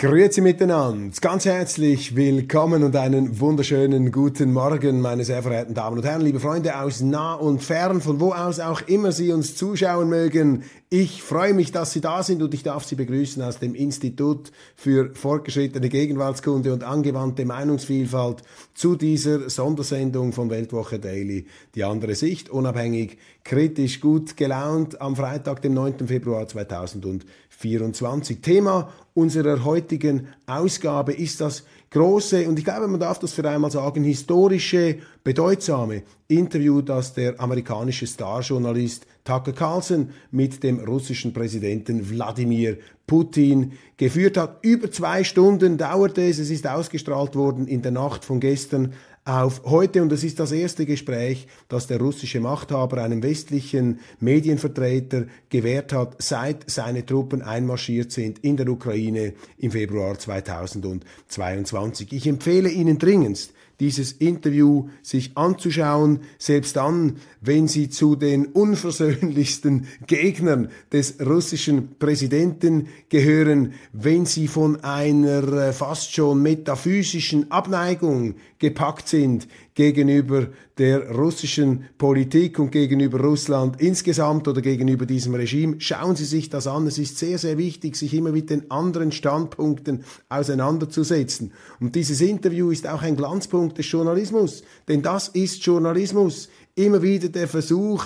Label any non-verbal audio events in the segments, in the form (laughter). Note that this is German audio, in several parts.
Grüezi miteinander, ganz herzlich willkommen und einen wunderschönen guten Morgen, meine sehr verehrten Damen und Herren, liebe Freunde aus nah und fern, von wo aus auch immer Sie uns zuschauen mögen. Ich freue mich, dass Sie da sind und ich darf Sie begrüßen aus dem Institut für fortgeschrittene Gegenwartskunde und angewandte Meinungsvielfalt zu dieser Sondersendung von Weltwoche Daily. Die andere Sicht, unabhängig, kritisch, gut gelaunt am Freitag, dem 9. Februar 2024. Thema unserer heutigen Ausgabe ist das große, und ich glaube, man darf das für einmal sagen, historische, bedeutsame Interview, das der amerikanische Starjournalist Tucker Carlson mit dem russischen Präsidenten Wladimir Putin geführt hat. Über zwei Stunden dauerte es, es ist ausgestrahlt worden in der Nacht von gestern auf heute und es ist das erste Gespräch, das der russische Machthaber einem westlichen Medienvertreter gewährt hat, seit seine Truppen einmarschiert sind in der Ukraine im Februar 2022. Ich empfehle Ihnen dringendst, dieses Interview sich anzuschauen, selbst dann, wenn sie zu den unversöhnlichsten (laughs) Gegnern des russischen Präsidenten gehören, wenn sie von einer fast schon metaphysischen Abneigung gepackt sind gegenüber der russischen Politik und gegenüber Russland insgesamt oder gegenüber diesem Regime. Schauen Sie sich das an. Es ist sehr, sehr wichtig, sich immer mit den anderen Standpunkten auseinanderzusetzen. Und dieses Interview ist auch ein Glanzpunkt des Journalismus, denn das ist Journalismus. Immer wieder der Versuch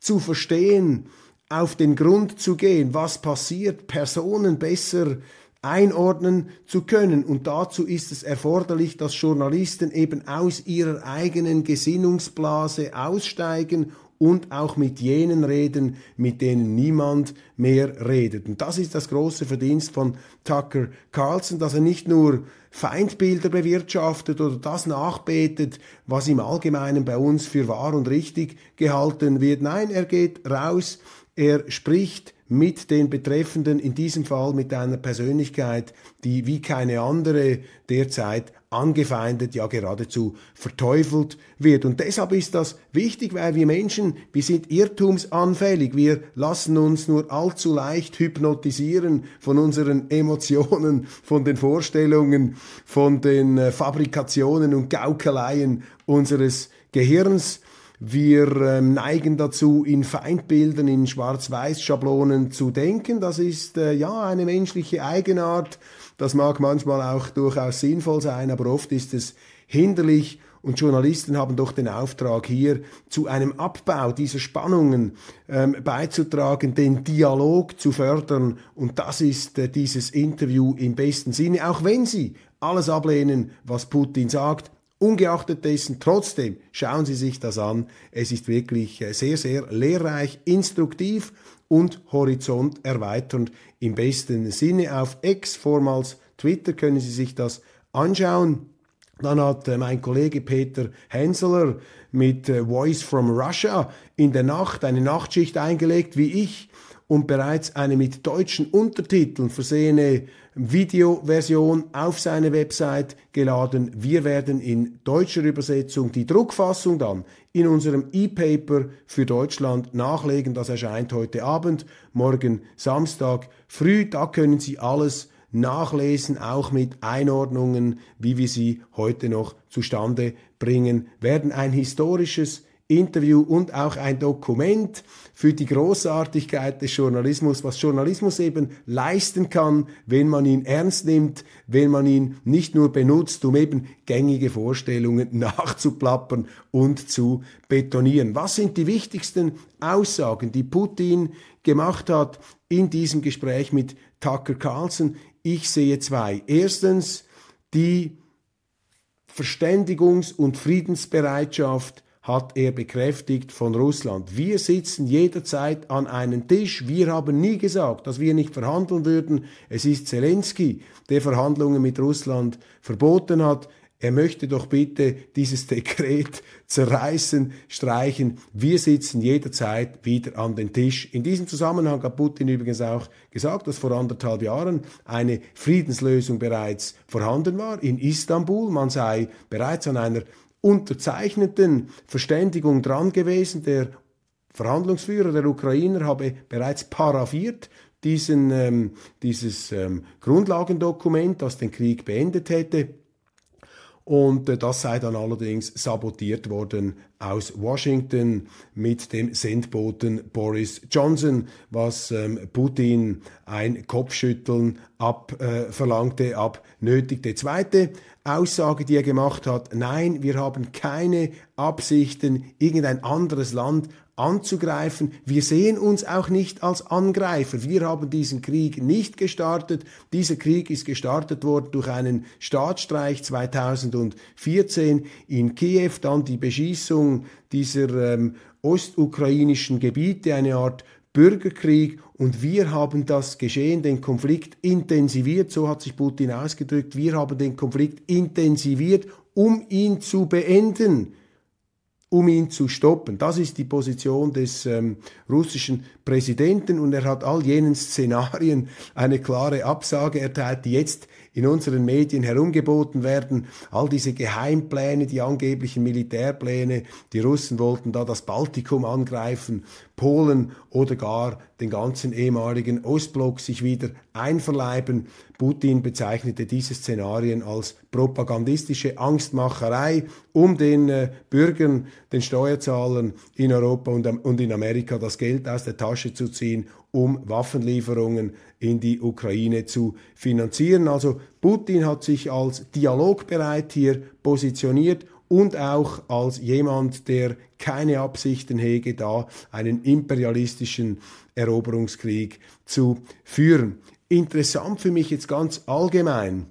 zu verstehen, auf den Grund zu gehen, was passiert, Personen besser einordnen zu können. Und dazu ist es erforderlich, dass Journalisten eben aus ihrer eigenen Gesinnungsblase aussteigen und auch mit jenen reden, mit denen niemand mehr redet. Und das ist das große Verdienst von Tucker Carlson, dass er nicht nur Feindbilder bewirtschaftet oder das nachbetet, was im Allgemeinen bei uns für wahr und richtig gehalten wird. Nein, er geht raus, er spricht mit den Betreffenden, in diesem Fall mit einer Persönlichkeit, die wie keine andere derzeit angefeindet, ja geradezu verteufelt wird. Und deshalb ist das wichtig, weil wir Menschen, wir sind irrtumsanfällig, wir lassen uns nur allzu leicht hypnotisieren von unseren Emotionen, von den Vorstellungen, von den äh, Fabrikationen und Gaukeleien unseres Gehirns. Wir ähm, neigen dazu, in Feindbildern, in Schwarz-Weiß-Schablonen zu denken. Das ist äh, ja eine menschliche Eigenart. Das mag manchmal auch durchaus sinnvoll sein, aber oft ist es hinderlich. Und Journalisten haben doch den Auftrag, hier zu einem Abbau dieser Spannungen ähm, beizutragen, den Dialog zu fördern. Und das ist äh, dieses Interview im besten Sinne, auch wenn Sie alles ablehnen, was Putin sagt. Ungeachtet dessen, trotzdem schauen Sie sich das an. Es ist wirklich äh, sehr, sehr lehrreich, instruktiv und Horizont erweiternd im besten Sinne. Auf X, vormals Twitter, können Sie sich das anschauen. Dann hat äh, mein Kollege Peter Henseler mit äh, Voice from Russia in der Nacht eine Nachtschicht eingelegt, wie ich, und bereits eine mit deutschen Untertiteln versehene Videoversion auf seine Website geladen. Wir werden in deutscher Übersetzung die Druckfassung dann in unserem E-Paper für Deutschland nachlegen. Das erscheint heute Abend, morgen Samstag früh. Da können Sie alles nachlesen, auch mit Einordnungen, wie wir sie heute noch zustande bringen werden. Ein historisches Interview und auch ein Dokument für die Großartigkeit des Journalismus, was Journalismus eben leisten kann, wenn man ihn ernst nimmt, wenn man ihn nicht nur benutzt, um eben gängige Vorstellungen (laughs) nachzuplappern und zu betonieren. Was sind die wichtigsten Aussagen, die Putin gemacht hat in diesem Gespräch mit Tucker Carlson? Ich sehe zwei. Erstens die Verständigungs- und Friedensbereitschaft hat er bekräftigt von Russland. Wir sitzen jederzeit an einem Tisch. Wir haben nie gesagt, dass wir nicht verhandeln würden. Es ist Zelensky, der Verhandlungen mit Russland verboten hat. Er möchte doch bitte dieses (laughs) Dekret zerreißen, streichen. Wir sitzen jederzeit wieder an den Tisch. In diesem Zusammenhang hat Putin übrigens auch gesagt, dass vor anderthalb Jahren eine Friedenslösung bereits vorhanden war in Istanbul. Man sei bereits an einer unterzeichneten Verständigung dran gewesen. Der Verhandlungsführer der Ukrainer habe bereits paraffiert diesen, ähm, dieses ähm, Grundlagendokument, das den Krieg beendet hätte. Und äh, das sei dann allerdings sabotiert worden aus Washington mit dem Sendboten Boris Johnson, was ähm, Putin ein Kopfschütteln abverlangte, äh, abnötigte. Zweite Aussage, die er gemacht hat, nein, wir haben keine Absichten, irgendein anderes Land anzugreifen. Wir sehen uns auch nicht als Angreifer. Wir haben diesen Krieg nicht gestartet. Dieser Krieg ist gestartet worden durch einen Staatsstreich 2014 in Kiew, dann die Beschießung dieser ähm, ostukrainischen Gebiete, eine Art Bürgerkrieg und wir haben das Geschehen, den Konflikt intensiviert, so hat sich Putin ausgedrückt, wir haben den Konflikt intensiviert, um ihn zu beenden um ihn zu stoppen. Das ist die Position des ähm, russischen Präsidenten und er hat all jenen Szenarien eine klare Absage erteilt, die jetzt in unseren Medien herumgeboten werden. All diese Geheimpläne, die angeblichen Militärpläne, die Russen wollten da das Baltikum angreifen, Polen oder gar den ganzen ehemaligen Ostblock sich wieder einverleiben. Putin bezeichnete diese Szenarien als propagandistische Angstmacherei, um den äh, Bürgern, den Steuerzahlern in Europa und, und in Amerika das Geld aus der Tasche zu ziehen, um Waffenlieferungen in die Ukraine zu finanzieren. Also Putin hat sich als dialogbereit hier positioniert und auch als jemand, der keine Absichten hege, da einen imperialistischen Eroberungskrieg zu führen. Interessant für mich jetzt ganz allgemein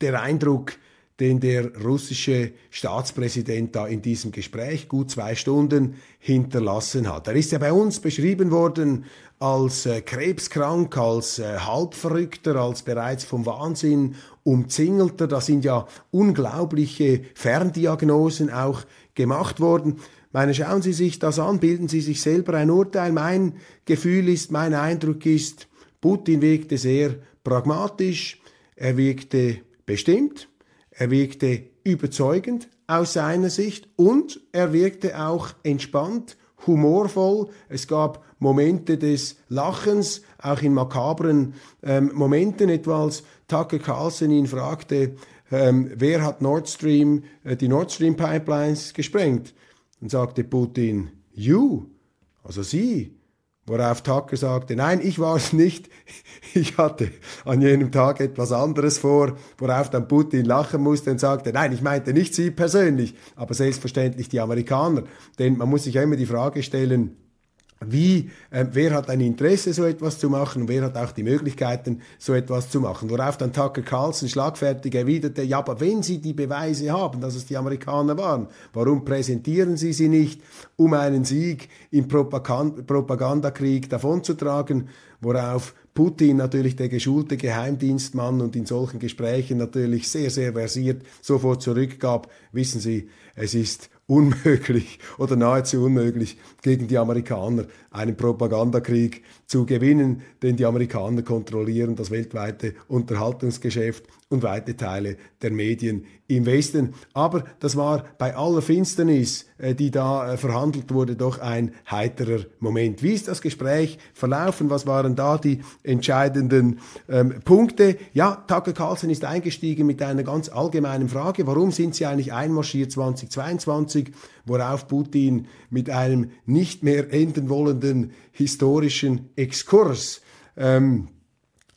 der Eindruck, den der russische Staatspräsident da in diesem Gespräch gut zwei Stunden hinterlassen hat. Er ist ja bei uns beschrieben worden als äh, krebskrank, als äh, halbverrückter, als bereits vom Wahnsinn umzingelter. Da sind ja unglaubliche Ferndiagnosen auch gemacht worden. Meine, schauen Sie sich das an, bilden Sie sich selber ein Urteil. Mein Gefühl ist, mein Eindruck ist, Putin wirkte sehr pragmatisch, er wirkte bestimmt, er wirkte überzeugend aus seiner Sicht und er wirkte auch entspannt, humorvoll. Es gab Momente des Lachens, auch in makabren ähm, Momenten, etwa als Tucker Carlson ihn fragte, ähm, wer hat Nord Stream, äh, die Nord Stream Pipelines gesprengt? Dann sagte Putin, you, also Sie. Worauf Tucker sagte, nein, ich war es nicht, (laughs) ich hatte an jenem Tag etwas anderes vor, worauf dann Putin lachen musste und sagte, nein, ich meinte nicht Sie persönlich, aber selbstverständlich die Amerikaner. Denn man muss sich ja immer die Frage stellen, wie, äh, wer hat ein Interesse, so etwas zu machen und wer hat auch die Möglichkeiten, so etwas zu machen. Worauf dann Tucker Carlson schlagfertig erwiderte, ja, aber wenn Sie die Beweise haben, dass es die Amerikaner waren, warum präsentieren Sie sie nicht, um einen Sieg im Propagandakrieg davonzutragen, worauf Putin natürlich der geschulte Geheimdienstmann und in solchen Gesprächen natürlich sehr, sehr versiert sofort zurückgab, wissen Sie, es ist unmöglich oder nahezu unmöglich gegen die Amerikaner einen Propagandakrieg zu gewinnen, denn die Amerikaner kontrollieren das weltweite Unterhaltungsgeschäft und weite Teile der Medien im Westen. Aber das war bei aller Finsternis, äh, die da äh, verhandelt wurde, doch ein heiterer Moment. Wie ist das Gespräch verlaufen? Was waren da die entscheidenden ähm, Punkte? Ja, Tucker Carlson ist eingestiegen mit einer ganz allgemeinen Frage. Warum sind Sie eigentlich einmarschiert 2022? Worauf Putin mit einem nicht mehr enden wollenden historischen Exkurs ähm,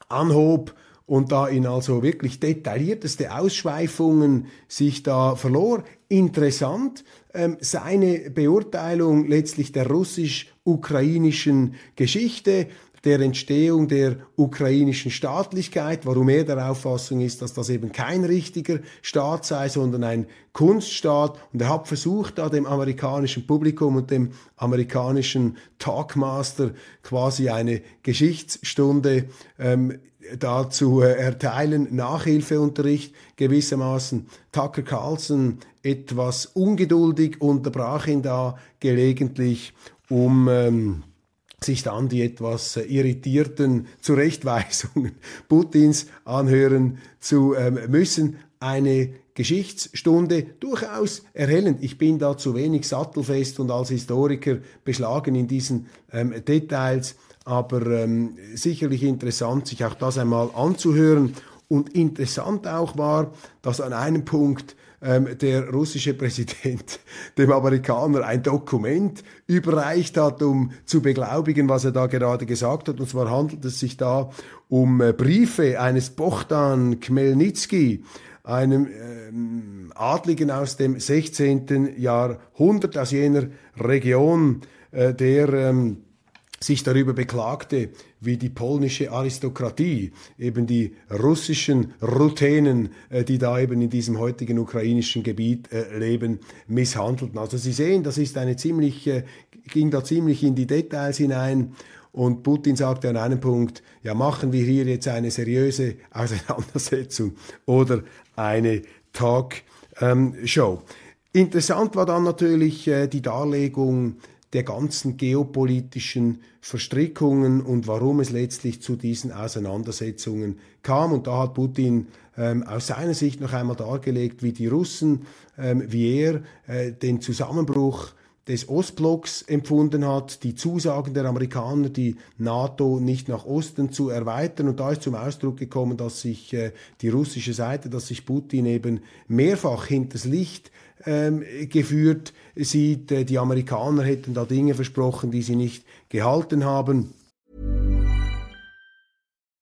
anhob und da in also wirklich detaillierteste Ausschweifungen sich da verlor. Interessant ähm, seine Beurteilung letztlich der russisch-ukrainischen Geschichte. der Entstehung der ukrainischen Staatlichkeit, warum er der Auffassung ist, dass das eben kein richtiger Staat sei, sondern ein Kunststaat. Und er hat versucht, da dem amerikanischen Publikum und dem amerikanischen Talkmaster quasi eine Geschichtsstunde ähm, da zu äh, erteilen, Nachhilfeunterricht gewissermaßen. Tucker Carlson etwas ungeduldig unterbrach ihn da gelegentlich, um ähm, sich dann die etwas äh, irritierten Zurechtweisungen (laughs) Putins anhören zu ähm, müssen. Eine Geschichtsstunde durchaus erhellend. Ich bin da zu wenig sattelfest und als Historiker beschlagen in diesen ähm, Details, aber ähm, sicherlich interessant, sich auch das einmal anzuhören. Und interessant auch war, dass an einem Punkt ähm, der russische Präsident (laughs) dem Amerikaner ein Dokument überreicht hat, um zu beglaubigen, was er da gerade gesagt hat. Und zwar handelt es sich da um äh, Briefe eines Bohdan Khmelnytsky, einem ähm, Adligen aus dem 16. Jahrhundert, aus jener Region, äh, der ähm, sich darüber beklagte, wie die polnische Aristokratie, eben die russischen Ruthenen, äh, die da eben in diesem heutigen ukrainischen Gebiet äh, leben, misshandelten. Also Sie sehen, das ist eine ziemlich, äh, ging da ziemlich in die Details hinein. Und Putin sagte an einem Punkt, ja, machen wir hier jetzt eine seriöse Auseinandersetzung oder eine Talkshow. Ähm, Interessant war dann natürlich die Darlegung der ganzen geopolitischen Verstrickungen und warum es letztlich zu diesen Auseinandersetzungen kam. Und da hat Putin ähm, aus seiner Sicht noch einmal dargelegt, wie die Russen, ähm, wie er äh, den Zusammenbruch des Ostblocks empfunden hat, die Zusagen der Amerikaner, die NATO nicht nach Osten zu erweitern. Und da ist zum Ausdruck gekommen, dass sich äh, die russische Seite, dass sich Putin eben mehrfach hinters Licht ähm, geführt sieht. Äh, die Amerikaner hätten da Dinge versprochen, die sie nicht gehalten haben.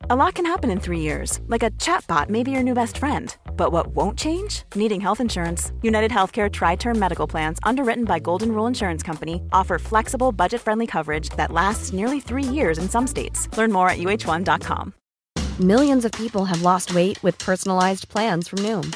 A lot can happen in three years, like a chatbot may be your new best friend. But what won't change? Needing health insurance. United Healthcare Tri Term Medical Plans, underwritten by Golden Rule Insurance Company, offer flexible, budget friendly coverage that lasts nearly three years in some states. Learn more at uh1.com. Millions of people have lost weight with personalized plans from Noom,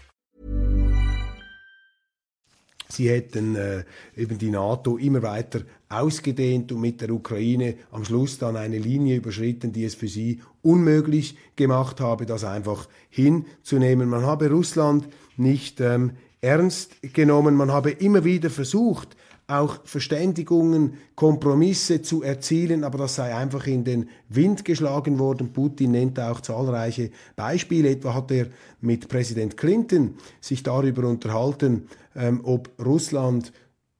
Sie hätten äh, eben die NATO immer weiter ausgedehnt und mit der Ukraine am Schluss dann eine Linie überschritten, die es für sie unmöglich gemacht habe, das einfach hinzunehmen. Man habe Russland nicht ähm, ernst genommen, man habe immer wieder versucht, auch Verständigungen, Kompromisse zu erzielen, aber das sei einfach in den Wind geschlagen worden. Putin nennt auch zahlreiche Beispiele. Etwa hat er mit Präsident Clinton sich darüber unterhalten, ähm, ob Russland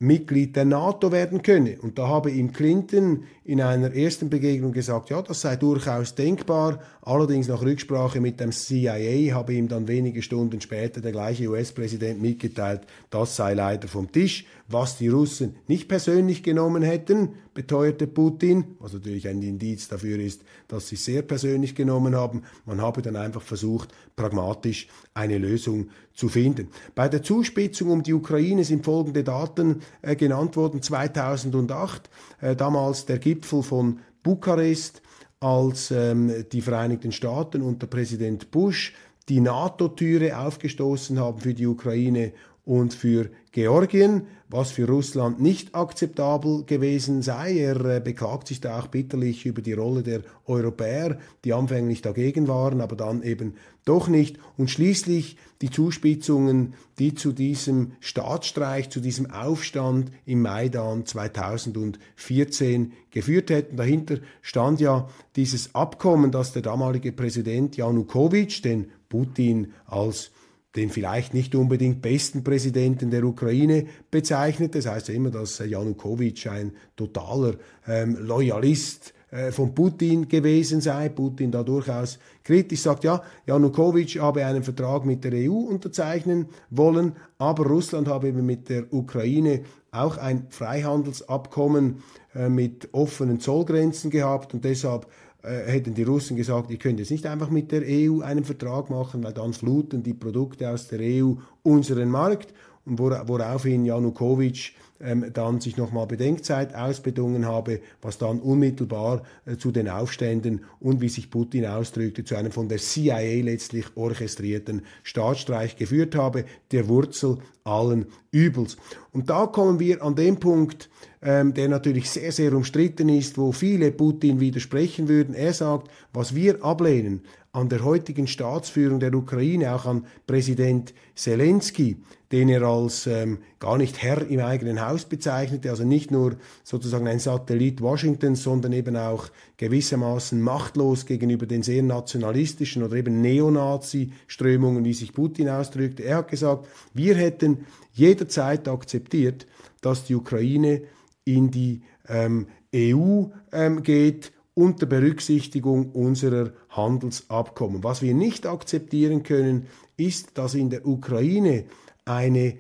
Mitglied der NATO werden könne. Und da habe ihm Clinton in einer ersten Begegnung gesagt, ja, das sei durchaus denkbar. Allerdings nach Rücksprache mit dem CIA habe ihm dann wenige Stunden später der gleiche US-Präsident mitgeteilt, das sei leider vom Tisch. Was die Russen nicht persönlich genommen hätten, beteuerte Putin, was natürlich ein Indiz dafür ist, dass sie sehr persönlich genommen haben. Man habe dann einfach versucht, pragmatisch eine Lösung zu finden. Bei der Zuspitzung um die Ukraine sind folgende Daten äh, genannt worden. 2008, äh, damals der Gipfel von Bukarest, als ähm, die Vereinigten Staaten unter Präsident Bush die NATO-Türe aufgestoßen haben für die Ukraine und für Georgien, was für Russland nicht akzeptabel gewesen sei. Er äh, beklagt sich da auch bitterlich über die Rolle der Europäer, die anfänglich dagegen waren, aber dann eben doch nicht. Und schließlich die Zuspitzungen, die zu diesem Staatsstreich, zu diesem Aufstand im Maidan 2014 geführt hätten. Dahinter stand ja dieses Abkommen, das der damalige Präsident Janukowitsch, den Putin als den vielleicht nicht unbedingt besten Präsidenten der Ukraine bezeichnet. Das heißt ja immer, dass Janukowitsch ein totaler ähm, Loyalist äh, von Putin gewesen sei. Putin da durchaus kritisch sagt, ja, Janukowitsch habe einen Vertrag mit der EU unterzeichnen wollen, aber Russland habe eben mit der Ukraine auch ein Freihandelsabkommen äh, mit offenen Zollgrenzen gehabt und deshalb äh, hätten die Russen gesagt, ihr könnt jetzt nicht einfach mit der EU einen Vertrag machen, weil dann fluten die Produkte aus der EU unseren Markt. Und woraufhin Janukowitsch ähm, dann sich nochmal Bedenkzeit ausbedungen habe, was dann unmittelbar äh, zu den Aufständen und wie sich Putin ausdrückte, zu einem von der CIA letztlich orchestrierten Staatsstreich geführt habe, der Wurzel allen Übels. Und da kommen wir an den Punkt, ähm, der natürlich sehr, sehr umstritten ist, wo viele Putin widersprechen würden. Er sagt, was wir ablehnen an der heutigen Staatsführung der Ukraine, auch an Präsident Zelensky, den er als ähm, gar nicht Herr im eigenen Haus bezeichnete, also nicht nur sozusagen ein Satellit Washingtons, sondern eben auch gewissermaßen machtlos gegenüber den sehr nationalistischen oder eben Neonazi-Strömungen, wie sich Putin ausdrückte. Er hat gesagt, wir hätten jederzeit akzeptiert, dass die Ukraine in die ähm, EU ähm, geht unter Berücksichtigung unserer Handelsabkommen. Was wir nicht akzeptieren können, ist, dass in der Ukraine eine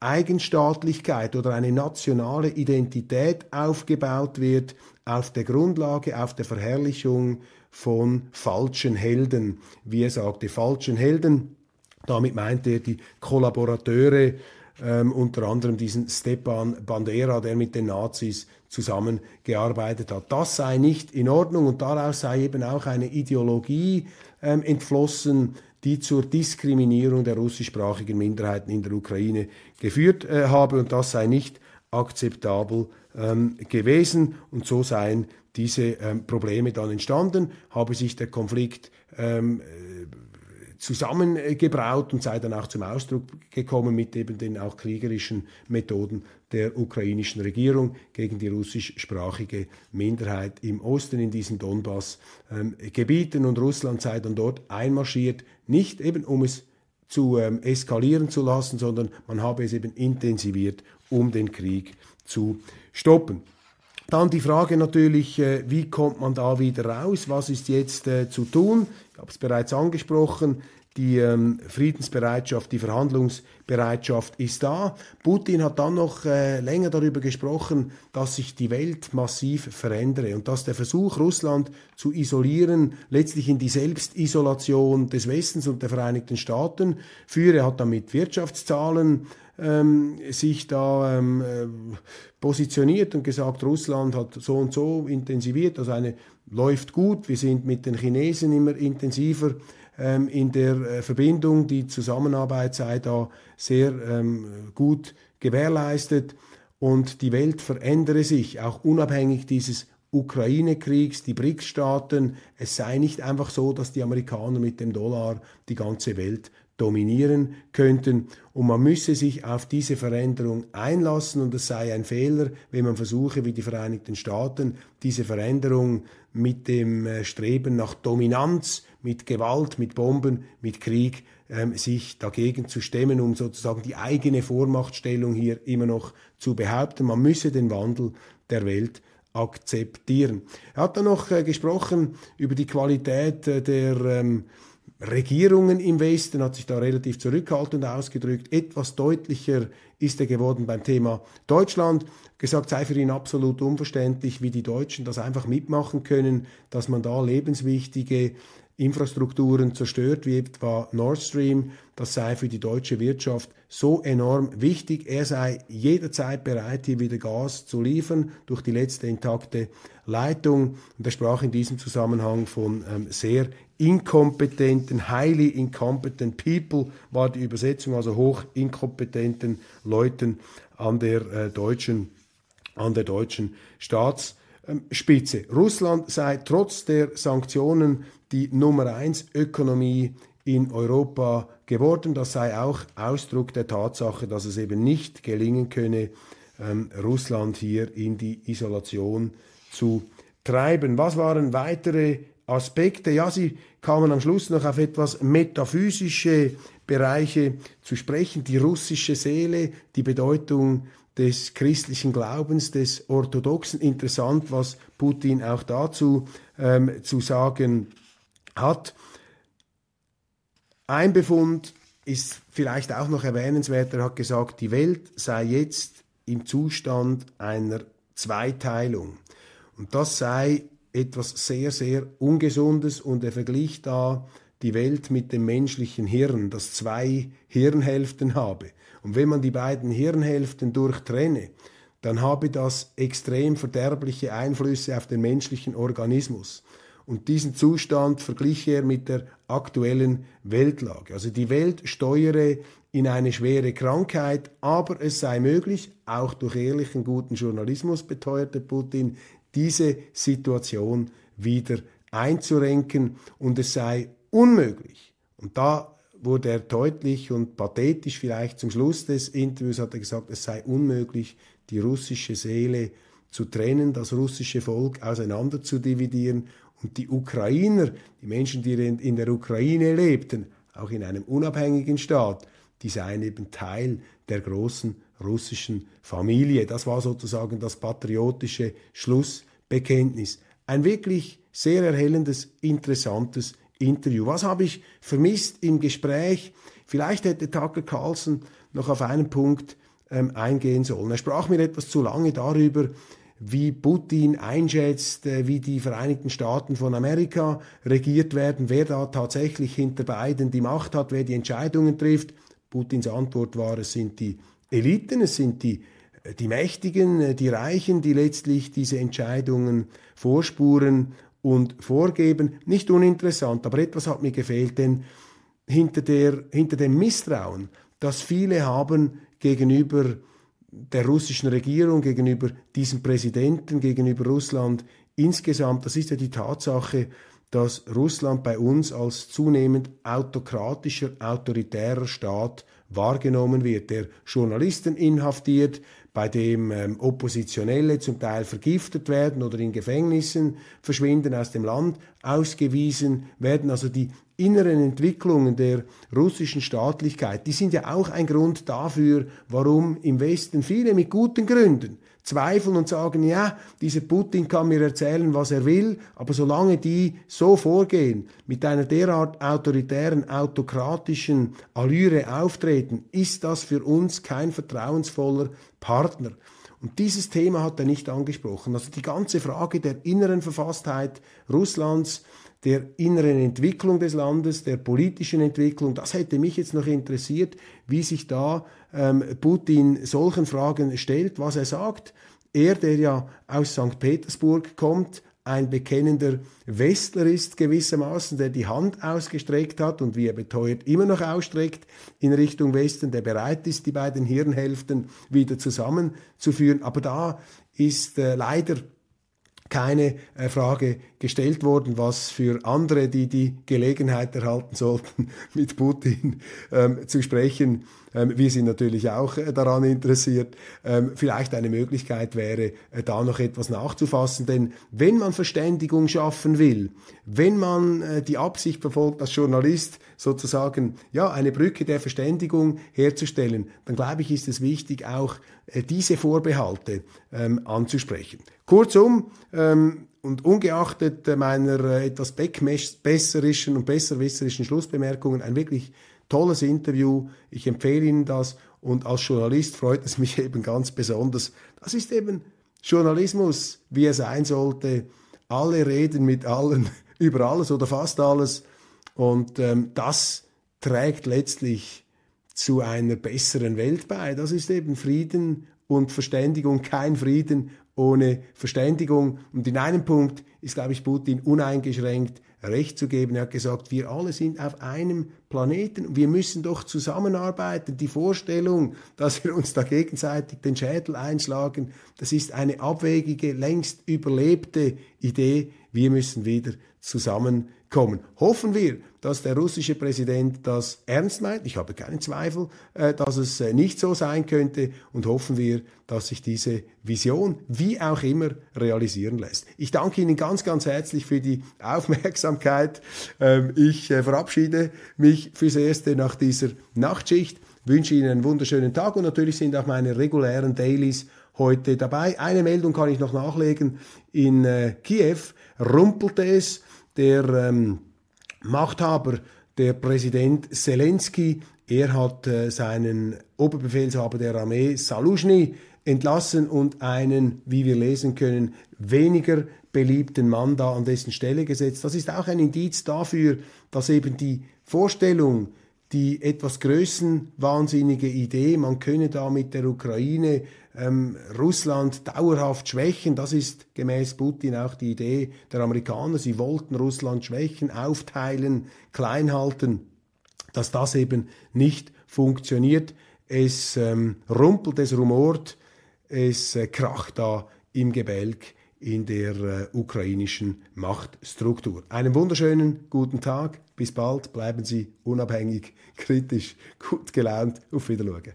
Eigenstaatlichkeit oder eine nationale Identität aufgebaut wird auf der Grundlage, auf der Verherrlichung von falschen Helden. Wie er sagte, falschen Helden. Damit meint er die Kollaborateure, ähm, unter anderem diesen Stepan Bandera, der mit den Nazis zusammengearbeitet hat. Das sei nicht in Ordnung und daraus sei eben auch eine Ideologie ähm, entflossen, die zur Diskriminierung der russischsprachigen Minderheiten in der Ukraine geführt äh, habe. Und das sei nicht akzeptabel ähm, gewesen. Und so seien diese ähm, Probleme dann entstanden, habe sich der Konflikt ähm, zusammengebraut und sei dann auch zum Ausdruck gekommen mit eben den auch kriegerischen Methoden der ukrainischen Regierung gegen die russischsprachige Minderheit im Osten in diesen Donbass-Gebieten. und Russland sei dann dort einmarschiert, nicht eben um es zu ähm, eskalieren zu lassen, sondern man habe es eben intensiviert, um den Krieg zu stoppen. Dann die Frage natürlich, äh, wie kommt man da wieder raus? Was ist jetzt äh, zu tun? Ich habe es bereits angesprochen. Die ähm, Friedensbereitschaft, die Verhandlungsbereitschaft ist da. Putin hat dann noch äh, länger darüber gesprochen, dass sich die Welt massiv verändere und dass der Versuch, Russland zu isolieren, letztlich in die Selbstisolation des Westens und der Vereinigten Staaten führe. Er hat damit Wirtschaftszahlen ähm, sich da ähm, äh, positioniert und gesagt, Russland hat so und so intensiviert, also eine läuft gut, wir sind mit den Chinesen immer intensiver ähm, in der äh, Verbindung, die Zusammenarbeit sei da sehr ähm, gut gewährleistet. Und die Welt verändere sich, auch unabhängig dieses Ukraine-Kriegs, die BRICS-Staaten. Es sei nicht einfach so, dass die Amerikaner mit dem Dollar die ganze Welt dominieren könnten. Und man müsse sich auf diese Veränderung einlassen und es sei ein Fehler, wenn man versuche, wie die Vereinigten Staaten, diese Veränderung mit dem äh, Streben nach Dominanz, mit Gewalt, mit Bomben, mit Krieg, ähm, sich dagegen zu stemmen, um sozusagen die eigene Vormachtstellung hier immer noch zu behaupten. Man müsse den Wandel der Welt akzeptieren. Er hat dann noch äh, gesprochen über die Qualität äh, der ähm, Regierungen im Westen, hat sich da relativ zurückhaltend ausgedrückt. Etwas deutlicher ist er geworden beim Thema Deutschland. Gesagt sei für ihn absolut unverständlich, wie die Deutschen das einfach mitmachen können, dass man da lebenswichtige Infrastrukturen zerstört, wie etwa Nord Stream. Das sei für die deutsche Wirtschaft so enorm wichtig. Er sei jederzeit bereit, hier wieder Gas zu liefern durch die letzte intakte Leitung. Und er sprach in diesem Zusammenhang von ähm, sehr inkompetenten, highly incompetent people war die Übersetzung, also hoch inkompetenten Leuten an der äh, deutschen, an der deutschen Staatsspitze. Russland sei trotz der Sanktionen die Nummer eins Ökonomie in Europa geworden. Das sei auch Ausdruck der Tatsache, dass es eben nicht gelingen könne, ähm, Russland hier in die Isolation zu treiben. Was waren weitere Aspekte? Ja, sie kamen am Schluss noch auf etwas metaphysische Bereiche zu sprechen, die russische Seele, die Bedeutung des christlichen Glaubens, des Orthodoxen. Interessant, was Putin auch dazu ähm, zu sagen hat. Ein Befund ist vielleicht auch noch erwähnenswert. Er hat gesagt, die Welt sei jetzt im Zustand einer Zweiteilung. Und das sei etwas sehr, sehr Ungesundes und er verglich da die Welt mit dem menschlichen Hirn, das zwei Hirnhälften habe. Und wenn man die beiden Hirnhälften durchtrenne, dann habe das extrem verderbliche Einflüsse auf den menschlichen Organismus. Und diesen Zustand verglich er mit der aktuellen Weltlage. Also die Welt steuere in eine schwere Krankheit, aber es sei möglich, auch durch ehrlichen guten Journalismus beteuerte Putin, diese Situation wieder einzurenken und es sei unmöglich. Und da wurde er deutlich und pathetisch vielleicht zum Schluss des Interviews hat er gesagt, es sei unmöglich, die russische Seele zu trennen, das russische Volk auseinander zu dividieren und die Ukrainer, die Menschen, die in der Ukraine lebten, auch in einem unabhängigen Staat, die seien eben Teil der großen russischen Familie. Das war sozusagen das patriotische Schlussbekenntnis. Ein wirklich sehr erhellendes, interessantes Interview. Was habe ich vermisst im Gespräch? Vielleicht hätte Tucker Carlson noch auf einen Punkt ähm, eingehen sollen. Er sprach mir etwas zu lange darüber, wie Putin einschätzt, äh, wie die Vereinigten Staaten von Amerika regiert werden, wer da tatsächlich hinter beiden die Macht hat, wer die Entscheidungen trifft. Putins Antwort war, es sind die Eliten, es sind die, äh, die Mächtigen, äh, die Reichen, die letztlich diese Entscheidungen vorspuren und vorgeben. Nicht uninteressant, aber etwas hat mir gefehlt, denn hinter, der, hinter dem Misstrauen, das viele haben gegenüber der russischen Regierung, gegenüber diesem Präsidenten, gegenüber Russland insgesamt, das ist ja die Tatsache, dass Russland bei uns als zunehmend autokratischer, autoritärer Staat wahrgenommen wird, der Journalisten inhaftiert, bei dem ähm, Oppositionelle zum Teil vergiftet werden oder in Gefängnissen verschwinden, aus dem Land ausgewiesen werden. Also die inneren Entwicklungen der russischen Staatlichkeit, die sind ja auch ein Grund dafür, warum im Westen viele mit guten Gründen zweifeln und sagen, ja, dieser Putin kann mir erzählen, was er will, aber solange die so vorgehen, mit einer derart autoritären, autokratischen Allüre auftreten, ist das für uns kein vertrauensvoller Partner. Und dieses Thema hat er nicht angesprochen. Also die ganze Frage der inneren Verfasstheit Russlands, der inneren Entwicklung des Landes, der politischen Entwicklung. Das hätte mich jetzt noch interessiert, wie sich da ähm, Putin solchen Fragen stellt, was er sagt. Er, der ja aus St. Petersburg kommt, ein bekennender Westler ist gewissermaßen, der die Hand ausgestreckt hat und wie er beteuert immer noch ausstreckt in Richtung Westen, der bereit ist, die beiden Hirnhälften wieder zusammenzuführen. Aber da ist äh, leider keine äh, Frage gestellt worden, was für andere, die die Gelegenheit erhalten sollten, (laughs) mit Putin ähm, zu sprechen. Ähm, wir sind natürlich auch äh, daran interessiert. Ähm, vielleicht eine Möglichkeit wäre, äh, da noch etwas nachzufassen. Denn wenn man Verständigung schaffen will, wenn man äh, die Absicht verfolgt, als Journalist sozusagen ja eine Brücke der Verständigung herzustellen, dann glaube ich, ist es wichtig, auch diese Vorbehalte ähm, anzusprechen. Kurzum, ähm, und ungeachtet meiner etwas besserischen und besserwisserischen Schlussbemerkungen, ein wirklich tolles Interview. Ich empfehle Ihnen das und als Journalist freut es mich (laughs) eben ganz besonders. Das ist eben Journalismus, wie er sein sollte. Alle reden mit allen (laughs) über alles oder fast alles und ähm, das trägt letztlich zu einer besseren Welt bei. Das ist eben Frieden und Verständigung, kein Frieden ohne Verständigung. Und in einem Punkt ist, glaube ich, Putin uneingeschränkt recht zu geben. Er hat gesagt, wir alle sind auf einem Planeten wir müssen doch zusammenarbeiten. Die Vorstellung, dass wir uns da gegenseitig den Schädel einschlagen, das ist eine abwegige, längst überlebte Idee. Wir müssen wieder zusammenkommen. Hoffen wir, dass der russische Präsident das ernst meint. Ich habe keinen Zweifel, äh, dass es äh, nicht so sein könnte und hoffen wir, dass sich diese Vision wie auch immer realisieren lässt. Ich danke Ihnen ganz, ganz herzlich für die (laughs) Aufmerksamkeit. Ähm, ich äh, verabschiede mich fürs Erste nach dieser Nachtschicht wünsche Ihnen einen wunderschönen Tag und natürlich sind auch meine regulären Dailies heute dabei. Eine Meldung kann ich noch nachlegen. In äh, Kiew rumpelte es. Der ähm, Machthaber, der Präsident Zelensky, er hat äh, seinen Oberbefehlshaber der Armee Saluzhny entlassen und einen, wie wir lesen können, weniger beliebten Mann da an dessen Stelle gesetzt. Das ist auch ein Indiz dafür, dass eben die Vorstellung, die etwas größenwahnsinnige Idee, man könne da mit der Ukraine ähm, Russland dauerhaft schwächen. Das ist gemäß Putin auch die Idee der Amerikaner. Sie wollten Russland schwächen, aufteilen, klein halten, dass das eben nicht funktioniert. Es ähm, rumpelt, es rumort, es äh, kracht da im Gebälk in der äh, ukrainischen Machtstruktur. Einen wunderschönen guten Tag, bis bald, bleiben Sie unabhängig, kritisch, gut gelaunt, auf Wiedersehen.